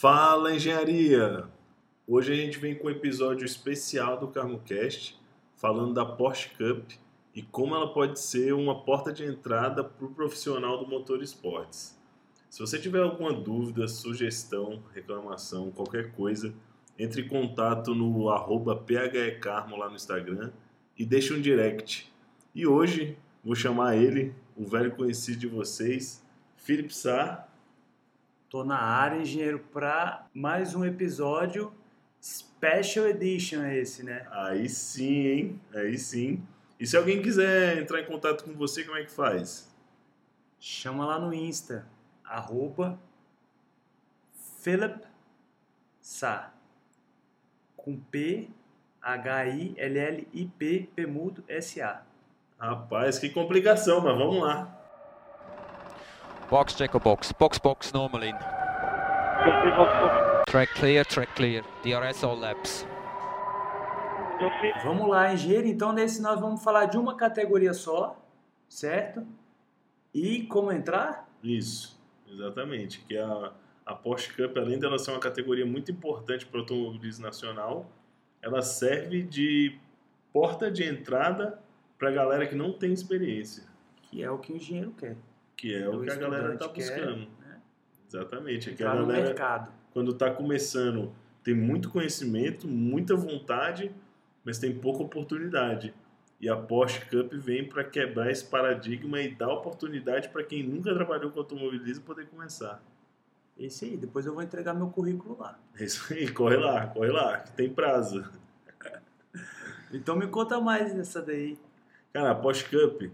Fala Engenharia! Hoje a gente vem com um episódio especial do CarmoCast falando da Porsche Cup e como ela pode ser uma porta de entrada para o profissional do motor esportes. Se você tiver alguma dúvida, sugestão, reclamação, qualquer coisa, entre em contato no arroba phcarmo lá no Instagram e deixe um direct. E hoje vou chamar ele, o velho conhecido de vocês, Felipe Sá. Tô na área, engenheiro, para mais um episódio Special Edition esse, né? Aí sim, hein? Aí sim. E se alguém quiser entrar em contato com você, como é que faz? Chama lá no Insta, arroba Philip Sá, com P, H-I-L-L-I-P, P mudo, S-A. Rapaz, que complicação, mas vamos lá. Box checker box. Box box normal in. Track clear, track clear. DRS all laps. Vamos lá, engenheiro. Então, nesse nós vamos falar de uma categoria só, certo? E como entrar? Isso, exatamente. Que a, a Porsche Cup, além dela ser uma categoria muito importante para o automobilismo nacional, ela serve de porta de entrada para a galera que não tem experiência. Que é o que o engenheiro quer. Que é o, O que a galera está quer, buscando. né? Exatamente. É que a galera, mercado. quando está começando, tem muito conhecimento, muita vontade, mas tem pouca oportunidade. E a Porsche Cup vem para quebrar esse paradigma e dar oportunidade para quem nunca trabalhou com automobilismo poder começar. Esse aí, depois eu vou entregar meu currículo lá. É isso aí, corre lá, corre lá, que tem prazo. Então me conta mais dessa daí. Cara, a Porsche Cup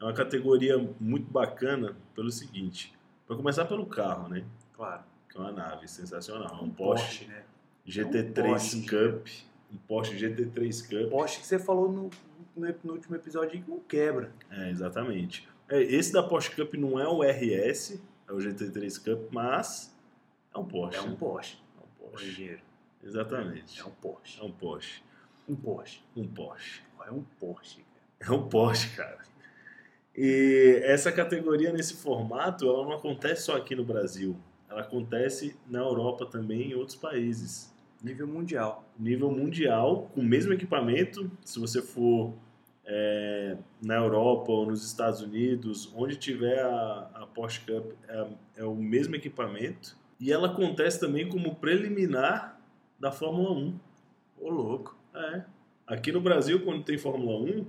é uma categoria muito bacana pelo seguinte: para começar pelo carro, né? Claro. Que é uma nave sensacional, um Porsche, né? GT3 É um Porsche. Cup, um Porsche GT3 Cup. Porsche que você falou no, no, no último episódio que não quebra. É, exatamente. É, esse da Porsche Cup não é o RS, é o GT3 Cup, mas é um Porsche. É um né? Porsche. É um Porsche. engenheiro. Exatamente. É um Porsche. É um Porsche. Um Porsche. Um Porsche. É um Porsche, cara. É um Porsche, cara. E essa categoria nesse formato, ela não acontece só aqui no Brasil. Ela acontece na Europa também em outros países. Nível mundial. Nível mundial, com o mesmo equipamento. Se você for é, na Europa ou nos Estados Unidos, onde tiver a, a Porsche Cup, é, é o mesmo equipamento. E ela acontece também como preliminar da Fórmula 1. Ô, louco. É. Aqui no Brasil, quando tem Fórmula 1,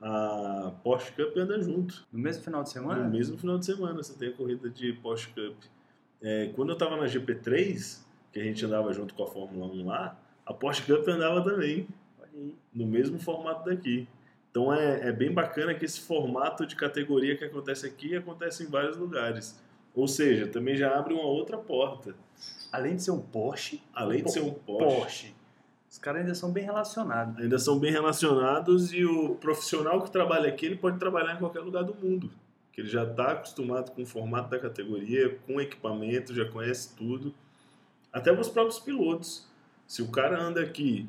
a Porsche Cup anda junto. No mesmo final de semana? No mesmo final de semana você tem a corrida de Porsche Cup. É, quando eu tava na GP3, que a gente andava junto com a Fórmula 1 lá, a Porsche Cup andava também, no mesmo formato daqui. Então é, é bem bacana que esse formato de categoria que acontece aqui acontece em vários lugares. Ou seja, também já abre uma outra porta. Além de ser um Porsche. Além de ser um Porsche. Porsche. Os caras ainda são bem relacionados. ainda são bem relacionados e o profissional que trabalha aqui ele pode trabalhar em qualquer lugar do mundo que ele já está acostumado com o formato da categoria com equipamento já conhece tudo até os próprios pilotos se o cara anda aqui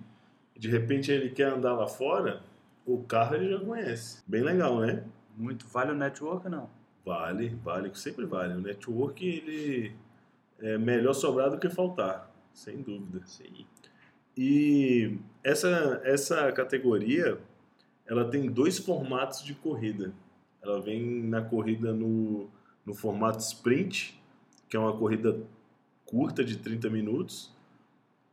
e de repente ele quer andar lá fora o carro ele já conhece bem legal né Muito. Vale o network ou não? vale vale sempre vale o network ele é melhor sobrar do que faltar sem dúvida Sim. E essa, essa categoria, ela tem dois formatos de corrida. Ela vem na corrida no, no formato sprint, que é uma corrida curta de 30 minutos,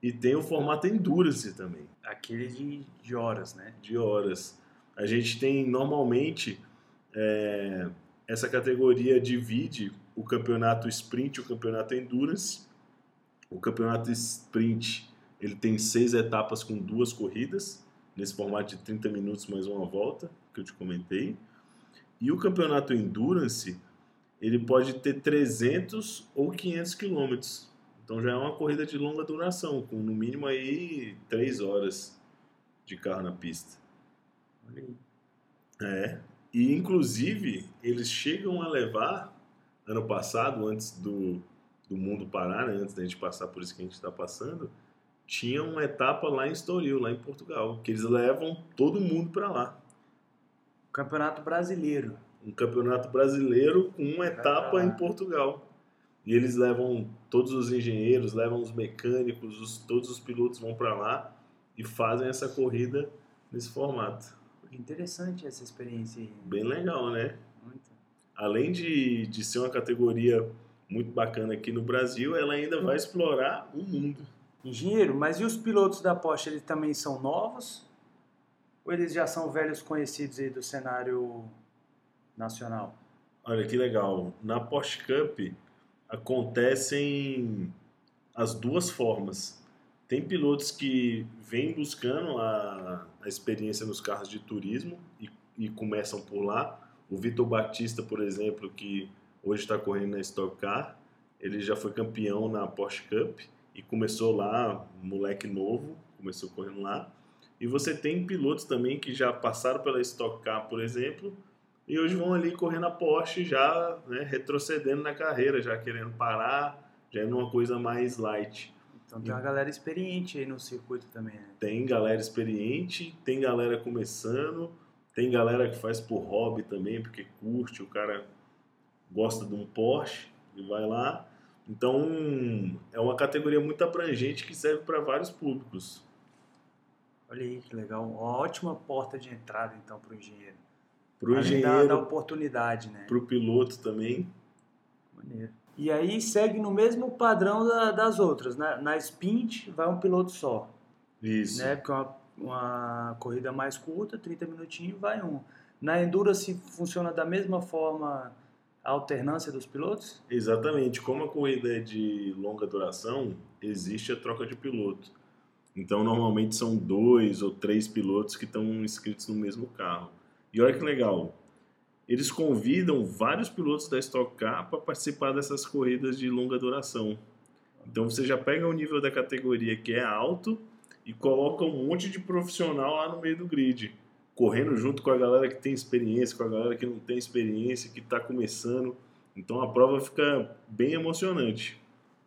e tem o formato endurance também, Aquele de, de horas, né? de horas. A gente tem normalmente é, essa categoria divide o campeonato sprint e o campeonato endurance. O campeonato sprint ele tem seis etapas com duas corridas, nesse formato de 30 minutos mais uma volta, que eu te comentei. E o campeonato endurance ele pode ter 300 ou 500 quilômetros. Então já é uma corrida de longa duração, com no mínimo aí 3 horas de carro na pista. É. E inclusive eles chegam a levar ano passado, antes do, do mundo parar, né, antes da gente passar por isso que a gente está passando, tinha uma etapa lá em Estoril, lá em Portugal, que eles levam todo mundo para lá. Campeonato Brasileiro. Um campeonato brasileiro com uma etapa em Portugal. e eles levam todos os engenheiros, levam os mecânicos, os- todos os pilotos vão para lá e fazem essa corrida nesse formato. Interessante essa experiência aí. Bem legal, né? Muito. Além de, de ser uma categoria muito bacana aqui no Brasil, ela ainda vai explorar o mundo. Engenheiro, mas e os pilotos da Porsche, eles também são novos? Ou eles já são velhos conhecidos aí do cenário nacional? Olha que legal. Na Porsche Cup acontecem as duas formas. Tem pilotos que vêm buscando a, a experiência nos carros de turismo e, e começam por lá. O Vitor Batista, por exemplo, que hoje está correndo na Stock Car, ele já foi campeão na Porsche Cup e começou lá, moleque novo, começou correndo lá. E você tem pilotos também que já passaram pela Stock Car, por exemplo, e hoje vão ali correndo a Porsche já né, retrocedendo na carreira, já querendo parar, já indo uma coisa mais light. Então tem uma galera experiente aí no circuito também, né? Tem galera experiente, tem galera começando, tem galera que faz por hobby também, porque curte, o cara gosta de um Porsche e vai lá. Então é uma categoria muito abrangente que serve para vários públicos. Olha aí que legal. Uma ótima porta de entrada então para o engenheiro. Para o engenheiro, Da, oportunidade, né? para o piloto também. Maneiro. E aí segue no mesmo padrão da- das outras. Na, na Sprint vai um piloto só, Isso. né? Porque é uma, uma corrida mais curta, 30 minutinhos, vai um. Na Endurance funciona da mesma forma a alternância dos pilotos? Exatamente. Como a corrida é de longa duração, existe a troca de piloto. Então, normalmente são dois ou três pilotos que estão inscritos no mesmo carro. E olha que legal, eles convidam vários pilotos da Stock Car para participar dessas corridas de longa duração. Então, você já pega o nível da categoria que é alto e coloca um monte de profissional lá no meio do grid, correndo junto com a galera que tem experiência, com a galera que não tem experiência, que está começando. Então, a prova fica bem emocionante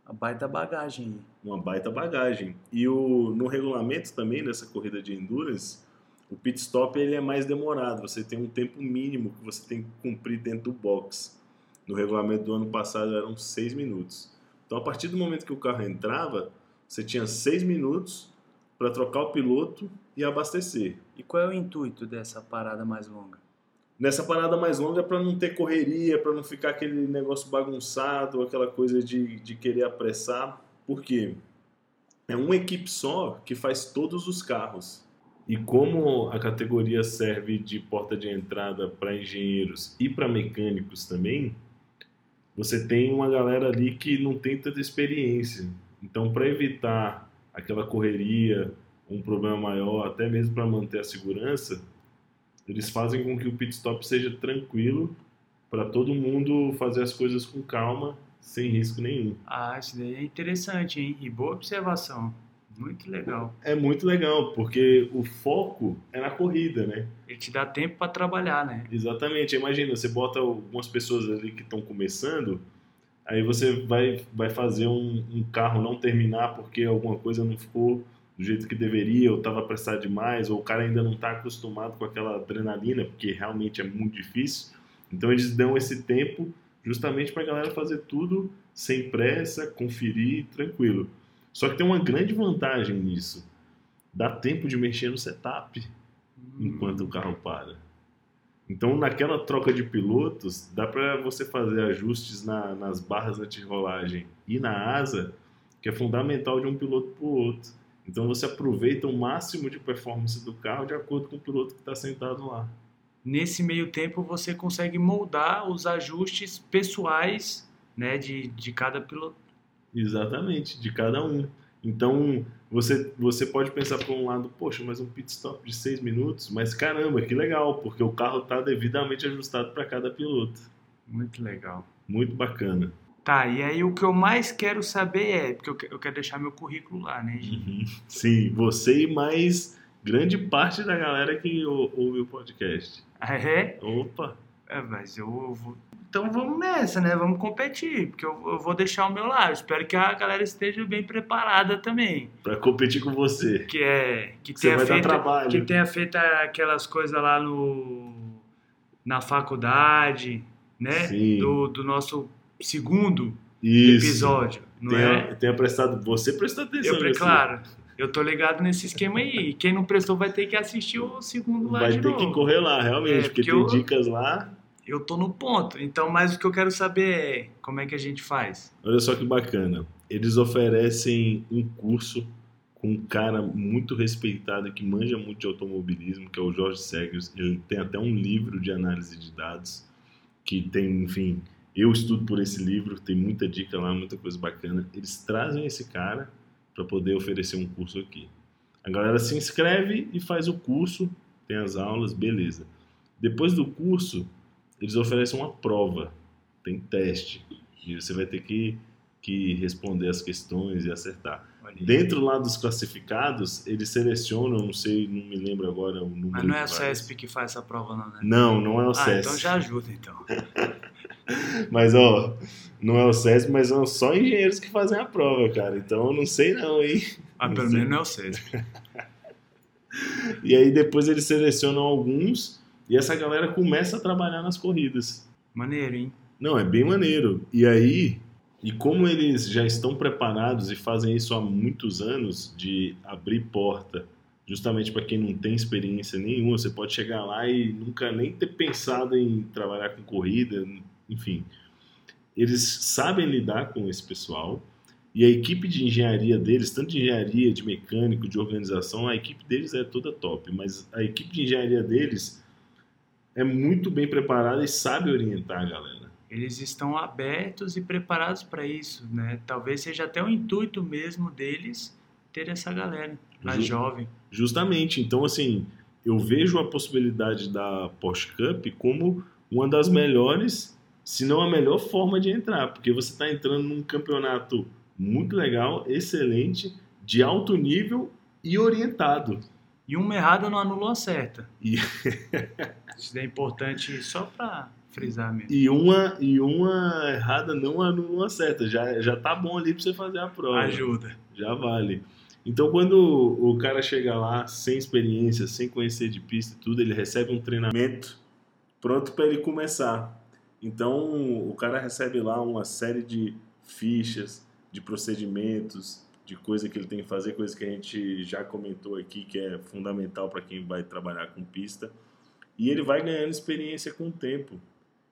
Uma baita bagagem uma baita bagagem. E o, no regulamento também dessa corrida de endurance, o pit stop ele é mais demorado. Você tem um tempo mínimo que você tem que cumprir dentro do box. No regulamento do ano passado eram seis minutos. Então, a partir do momento que o carro entrava, você tinha seis minutos para trocar o piloto e abastecer. E qual é o intuito dessa parada mais longa? Nessa parada mais longa é para não ter correria, para não ficar aquele negócio bagunçado, aquela coisa de, de querer apressar. Por quê? É uma equipe só que faz todos os carros. E como a categoria serve de porta de entrada para engenheiros e para mecânicos também, você tem uma galera ali que não tem tanta experiência. Então, para evitar aquela correria, um problema maior, até mesmo para manter a segurança, eles fazem com que o pit stop seja tranquilo para todo mundo fazer as coisas com calma, sem risco nenhum. Ah, isso daí é interessante, hein? E boa observação. Muito legal. É muito legal, porque o foco é na corrida, né? Ele te dá tempo para trabalhar, né? Exatamente. Imagina, você bota algumas pessoas ali que estão começando, aí você vai, vai fazer um, um carro não terminar porque alguma coisa não ficou do jeito que deveria, ou estava apressado demais, ou o cara ainda não está acostumado com aquela adrenalina, porque realmente é muito difícil. Então eles dão esse tempo justamente para a galera fazer tudo sem pressa, conferir, tranquilo. Só que tem uma grande vantagem nisso. Dá tempo de mexer no setup enquanto o carro para. Então, naquela troca de pilotos, dá para você fazer ajustes na- nas barras anti-rolagem e na asa, que é fundamental de um piloto para o outro. Então, você aproveita o máximo de performance do carro de acordo com o piloto que está sentado lá. Nesse meio tempo você consegue moldar os ajustes pessoais, né, de, de cada piloto. Exatamente, de cada um. Então, você, você pode pensar por um lado, poxa, mas um pit stop de seis minutos, mas caramba, que legal, porque o carro está devidamente ajustado para cada piloto. Muito legal. Muito bacana. Tá, e aí o que eu mais quero saber é, porque eu que- eu quero deixar meu currículo lá, né, gente? Uhum. Sim, você e mais grande parte da galera que ou- ouve o podcast. Ah, é? Opa! É, mas eu vou... Então vamos nessa, né? Vamos competir, porque eu, eu vou deixar o meu lá. Eu espero que a galera esteja bem preparada também. Pra competir com você. Que é... Que Você tenha vai feito, trabalho. que tenha feito aquelas coisas lá no... Na faculdade, né? Sim. Do, do nosso segundo Isso. episódio. Não tenha, é? tenha prestado. Você prestou atenção Eu, claro, eu tô ligado nesse esquema aí. Quem não prestou vai ter que assistir o segundo lá Vai de ter novo. que correr lá, realmente, É, porque, porque tem eu- dicas lá. Eu tô no ponto. Então, mas o que eu quero saber é como é que a gente faz. Olha só que bacana. Eles oferecem um curso com um cara muito respeitado que manja muito de automobilismo, que é o Jorge Segers. Ele tem até um livro de análise de dados que tem, enfim, eu estudo por esse livro, tem muita dica lá, muita coisa bacana. Eles trazem esse cara para poder oferecer um curso aqui. A galera se inscreve e faz o curso, tem as aulas, beleza. Depois do curso, eles oferecem uma prova, tem teste, e você vai ter que, que responder as questões e acertar. Olha aí. Dentro lá dos classificados, eles selecionam, não sei, não me lembro agora o número. Mas não é vai. CESP que faz essa prova, não, né? Não, não é o ah, CESP. então já ajuda, então. Mas, ó, não é o CESP, mas são só engenheiros que fazem a prova, cara. Então, eu não sei não, hein? Ah, pelo menos não é o CESP. E aí depois eles selecionam alguns e essa galera começa a trabalhar nas corridas. Maneiro, hein? Não, é bem maneiro. E aí, e como eles já estão preparados e fazem isso há muitos anos de abrir porta, justamente para quem não tem experiência nenhuma, você pode chegar lá e nunca nem ter pensado em trabalhar com corrida, enfim. Eles sabem lidar com esse pessoal e a equipe de engenharia deles, tanto de engenharia, de mecânico, de organização, a equipe deles é toda top, mas a equipe de engenharia deles é muito bem preparada e sabe orientar a galera. Eles estão abertos e preparados para isso, né? Talvez seja até o intuito mesmo deles ter essa galera, a Ju- jovem. Justamente. Então, assim, eu vejo a possibilidade da Porsche Cup como uma das melhores, se não a melhor forma de entrar, porque você está entrando num campeonato muito legal, excelente, de alto nível e orientado. E uma errada não anula uma certa. E- Isso é importante só para frisar mesmo. E uma, e uma errada não anula uma certa. Já, já tá bom ali para você fazer a prova. Ajuda. já vale. Então, quando o cara chega lá sem experiência, sem conhecer de pista e tudo, ele recebe um treinamento pronto para ele começar. Então, o cara recebe lá uma série de fichas, de procedimentos, de coisa que ele tem que fazer, coisa que a gente já comentou aqui, que é fundamental para quem vai trabalhar com pista. E ele vai ganhando experiência com o tempo.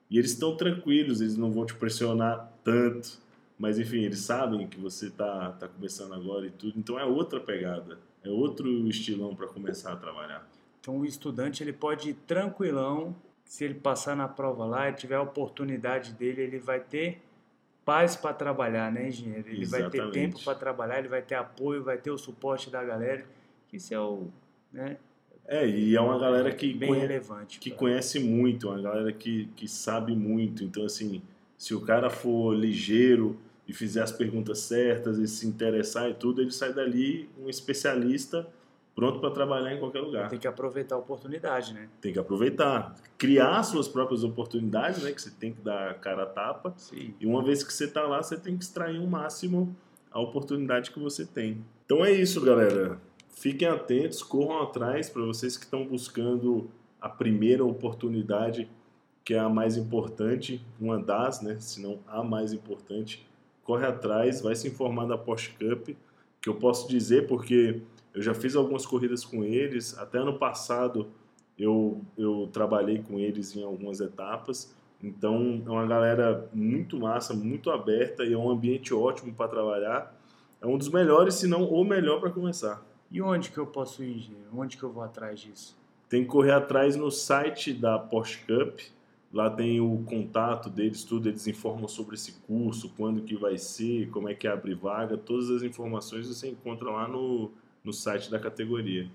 E eles estão tranquilos, eles não vão te pressionar tanto. Mas enfim, eles sabem que você tá, tá começando agora e tudo, então é outra pegada, é outro estilão para começar a trabalhar. Então o estudante ele pode ir tranquilão, se ele passar na prova lá e tiver a oportunidade dele, ele vai ter paz para trabalhar, né, engenheiro? Ele vai ter Exatamente. tempo para trabalhar, ele vai ter apoio, vai ter o suporte da galera. Isso é o, né, É, e é uma galera que, bem relevante. que pra- conhece muito, uma galera que, que sabe muito. Então, assim, se o cara for ligeiro e fizer as perguntas certas e se interessar e tudo, ele sai dali um especialista pronto para trabalhar em qualquer lugar. Tem que aproveitar a oportunidade, né? Tem que aproveitar, criar suas próprias oportunidades, né? Que você tem que dar cara a tapa. Sim. E uma vez que você está lá, você tem que extrair o máximo a oportunidade que você tem. Então é isso, galera. Fiquem atentos, corram atrás para vocês que estão buscando a primeira oportunidade, que é a mais importante, uma das, né? Se não a mais importante. Corre atrás, vai se informar da Porsche Cup, que eu posso dizer porque eu já fiz algumas corridas com eles, até ano passado eu, eu trabalhei com eles em algumas etapas. Então é uma galera muito massa, muito aberta e é um ambiente ótimo para trabalhar. É um dos melhores, se não o melhor para começar. E onde que eu posso ir? Onde que eu vou atrás disso? Tem que correr atrás no site da Porsche Cup. Lá tem o contato deles, tudo. Eles informam sobre esse curso, quando que vai ser, como é que abre vaga. Todas as informações você encontra lá no, no site da categoria.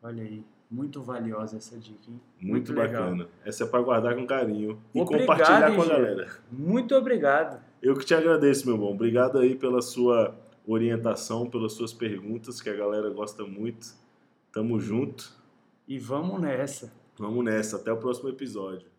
Olha aí, muito valiosa essa dica, hein? Muito, legal. bacana. Essa é para guardar com carinho e Obrigado, compartilhar com a galera. Muito obrigado. Eu que te agradeço, meu bom. Obrigado aí pela sua orientação, pelas suas perguntas, que a galera gosta muito. Tamo junto. E vamos nessa. Vamos nessa. Até o próximo episódio.